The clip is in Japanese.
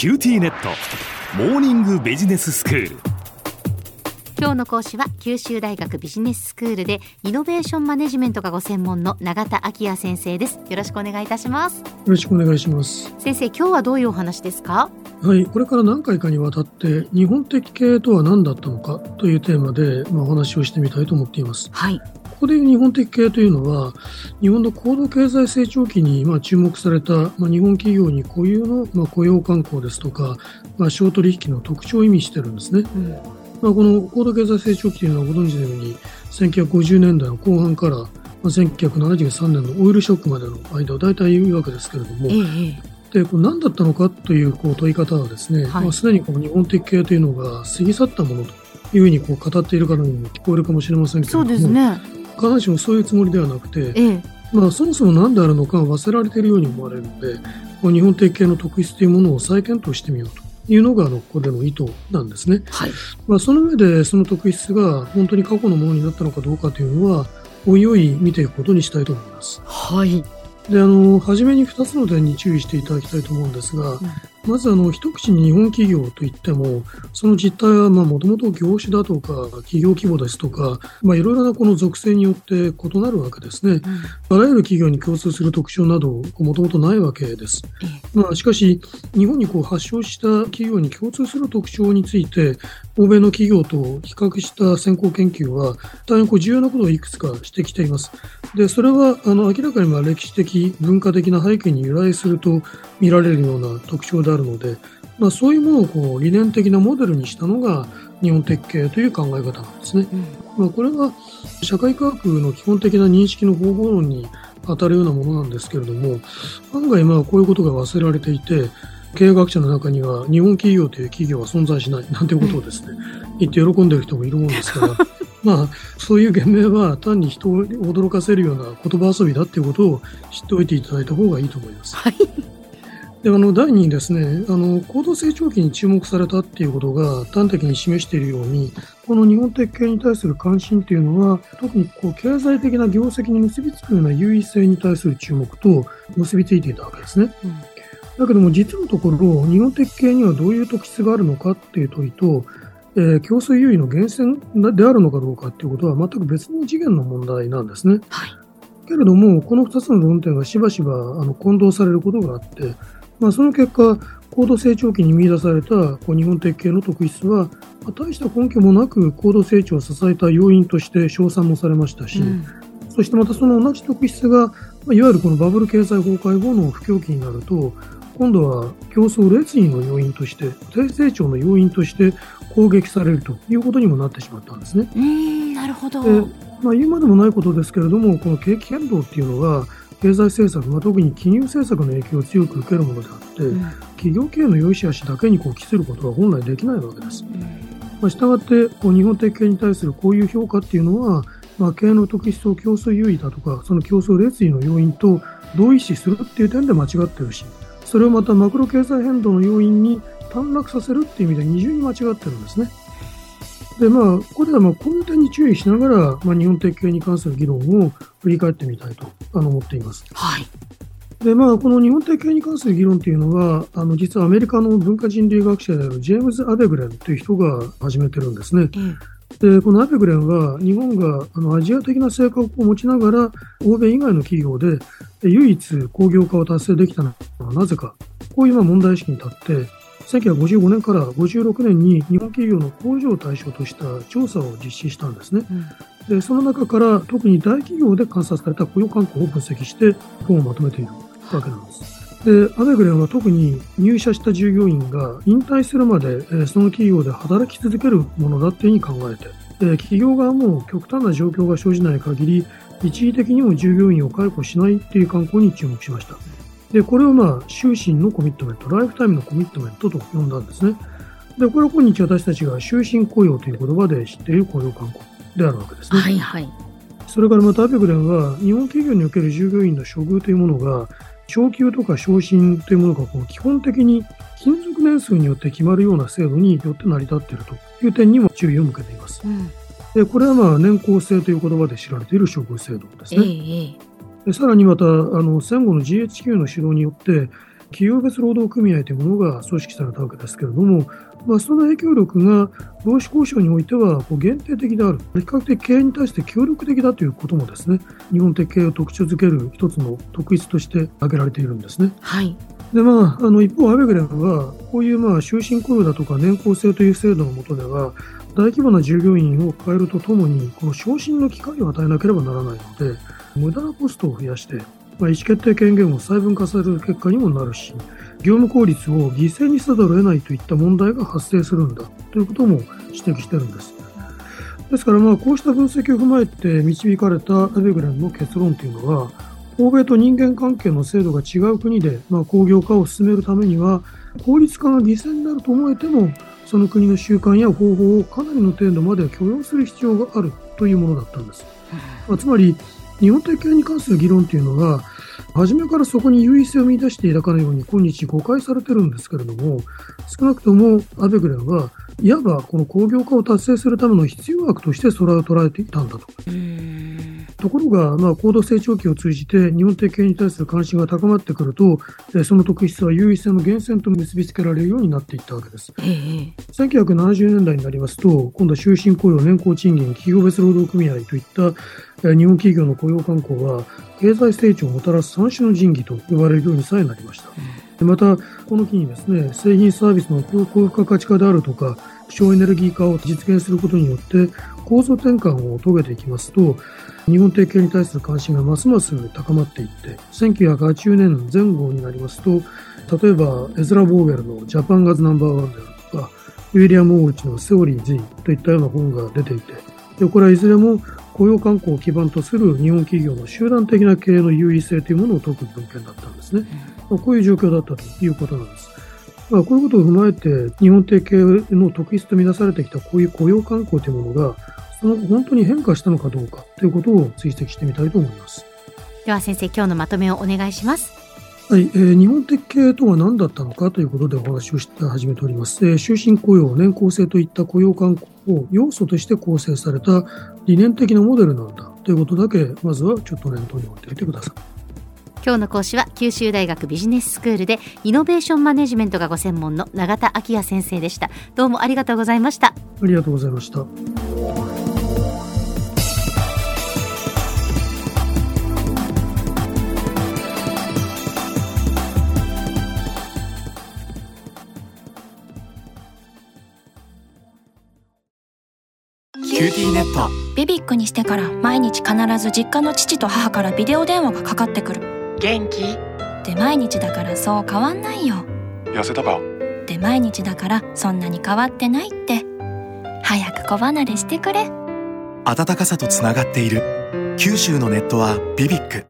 QTnet。モーニングビジネススクール。今日の講師は九州大学ビジネススクールでイノベーションマネジメントがご専門の永田晃也先生です。よろしくお願いいたします。よろしくお願いします。先生今日はどういうお話ですか？はいこれから何回かにわたって日本的経営とは何だったのかというテーマで、まあ、お話をしてみたいと思っています。はいここで日本的経営というのは、日本の高度経済成長期にまあ注目された、まあ、日本企業に固有のまあ雇用慣行ですとか、まあ、小取引の特徴を意味してるんですね。うん。まあ、この高度経済成長期というのはご存知のように、1950年代の後半から、まあ、1973年のオイルショックまでの間を大体言うわけですけれども、ええ、でこれ何だったのかというこう問い方はですね、はい、まあ、すでにこの日本的経営というのが過ぎ去ったものというふうにこう語っている方にも聞こえるかもしれませんけれども、そうですね必ずしもそういうつもりではなくて、ええ、まあ、そもそも何であるのか忘れられているように思われるので、日本的系の特質というものを再検討してみようというのがあのここでの意図なんですね。はい、まあ、その上でその特質が本当に過去のものになったのかどうかというのは、おいおい見ていくことにしたいと思います。はい。で、あの、初めに2つの点に注意していただきたいと思うんですが、うんまずあの一口に日本企業といっても、その実態はもともと業種だとか、企業規模ですとか、まあ、いろいろなこの属性によって異なるわけですね。うん、あらゆる企業に共通する特徴など、もともとないわけです。まあ、しかし、日本にこう発祥した企業に共通する特徴について、欧米の企業と比較した先行研究は、大変こう重要なことをいくつかしてきています。で、それはあの明らかにまあ歴史的、文化的な背景に由来すると見られるような特徴であるので、まあ、そういうものをこう理念的なモデルにしたのが日本鉄系という考え方なんですね。うん、まあ、これが社会科学の基本的な認識の方法論に当たるようなものなんですけれども、案外まあこういうことが忘れられていて、経営学者の中には日本企業という企業は存在しないなんていうことをですね、言って喜んでる人もいるもんですから、まあ、そういう言明は単に人を驚かせるような言葉遊びだっていうことを知っておいていただいた方がいいと思います。はいであの第2にですねあの高度成長期に注目されたっていうことが端的に示しているようにこの日本鉄系に対する関心っていうのは特にこう経済的な業績に結びつくような優位性に対する注目と結びついていたわけですね。うん、だけども実のところ日本鉄系にはどういう特質があるのかっていう問いとえー、競争優位の源泉であるのかどうかっていうことは全く別の次元の問題なんですね。はい、けれども、この2つの論点がしばしばあの混同されることがあって、まあ、その結果、高度成長期に見出されたこう日本鉄系の特質は、まあ、大した根拠もなく高度成長を支えた要因として称賛もされましたし、うん、そしてまたその同じ特質が、まあ、いわゆるこのバブル経済崩壊後の不況期になると、今度は競争劣位の要因として、低成長の要因として攻撃されるということにもなってしまったんですね。うんなるほど。まあ、言うまでもないことですけれども、この景気変動っていうのは、経済政策、まあ、特に金融政策の影響を強く受けるものであって、うん、企業経営の良いし悪しだけにこう期することは本来できないわけです。うん、まあ、したがってこう日本的経営に対するこういう評価っていうのは、まあ、経営の特質を競争優位だとか、その競争劣位の要因と同意視するっていう点で間違ってるし、それをまたマクロ経済変動の要因に短絡させるっていう意味で二重に間違ってるんですね。で、まあ、ここではまあこの点に注意しながら、まあ、日本的経営に関する議論を振り返ってみたいとあの思っています。はい。で、まあ、この日本的経営に関する議論というのは、あの、実はアメリカの文化人類学者であるジェームズ・アベグレンという人が始めてるんですね。うんで、このアベグレンは、日本があのアジア的な性格を持ちながら、欧米以外の企業で唯一工業化を達成できたのはなぜか、こういう問題意識に立って、1955年から56年に日本企業の工場を対象とした調査を実施したんですね。うん、でその中から特に大企業で観察された雇用慣行を分析して本をまとめているわけなんです。で、アベグレンは特に入社した従業員が引退するまで、えその企業で働き続けるものだっていうふうに考えて、で企業側も極端な状況が生じない限り、一時的にも従業員を解雇しないっていう観光に注目しました。で、これをまあ、終身のコミットメント、ライフタイムのコミットメントと呼んだんですね。で、これは今日私たちが終身雇用という言葉で知っている雇用観光であるわけですね。はいはい。それからまたアペグレンは、日本企業における従業員の処遇というものが、昇給とか昇進というものがこう基本的に勤続年数によって決まるような制度によって成り立っているという点にも注意を向けています。うん、でこれはまあ年功制という言葉で知られている処遇制度ですね。えー、でさらにまたあの戦後の GHQ の指導によって企業別労働組合というものが組織されたわけですけれども、まあ、その影響力が労使交渉においてはこう限定的である、比較的経営に対して協力的だということもですね、日本的経営を特徴づける一つの特質として挙げられているんですね。はい。でまあ、あの一方、アベグレンは、こういうまあ終身雇用だとか年功制という制度の下では、大規模な従業員を抱えるとともに、この昇進の機会を与えなければならないので、無駄なコストを増やして、まあ、意思決定権限を細分化される結果にもなるし、業務効率を犠牲にせざるを得ないといった問題が発生するんだということも指摘してるんです。ですからまあこうした分析を踏まえて導かれたアベグレンの結論というのは、欧米と人間関係の制度が違う国で、まあ、工業化を進めるためには、効率化が犠牲になると思えても、その国の習慣や方法をかなりの程度まで許容する必要があるというものだったんです。まあ、つまり、日本的経に関する議論というのは、初めからそこに優位性を見出していたかのように今日誤解されてるんですけれども、少なくともアベグレンはいわばこの工業化を達成するための必要枠としてそれを捉えていたんだと。ところが、まあ、高度成長期を通じて日本的経に対する関心が高まってくると、その特質は優位性の源泉と結びつけられるようになっていったわけです。1970年代になりますと、今度は終身雇用、年功賃金、企業別労働組合といった日本企業の雇用慣行は経済成長をもたらす三種の神器と呼ばれるようにさえなりました。また、この機にですね、製品サービスの高付加価値化であるとか、省エネルギー化を実現することによって構造転換を遂げていきますと、日本提携に対する関心がますます高まっていって、1980年前後になりますと、例えば、エズラ・ボーゲルのジャパンガズナンバーワンであるとか、ウィリアム・オーチのセオリー Z といったような本が出ていて、でこれはいずれも雇用慣行を基盤とする日本企業の集団的な経営の優位性というものを説く文献だったんですね。まあ、こういう状況だったということなんです。まあ、こういうことを踏まえて、日本的経営の特質とみなされてきたこういう雇用慣行というものが、その本当に変化したのかどうかということを追跡してみたいと思います。では先生、今日のまとめをお願いします。はい、えー、日本的経営とは何だったのかということでお話をして始めております。えー、終身雇用、年功制といった雇用慣行を要素として構成された理念的なモデルなんだということだけ、まずはちょっと念頭に置いておいてください。今日の講師は九州大学ビジネススクールでイノベーションマネジメントがご専門の永田昭也先生でした。どうもありがとうございました。ありがとうございました。QTnet BBIQにしてから毎日必ず実家の父と母からビデオ電話がかかってくる元気？で毎日だからそう変わんないよ。痩せたか？で毎日だからそんなに変わってないって。早く子離れしてくれ。暖かさとつながっている。九州のネットは BBIQ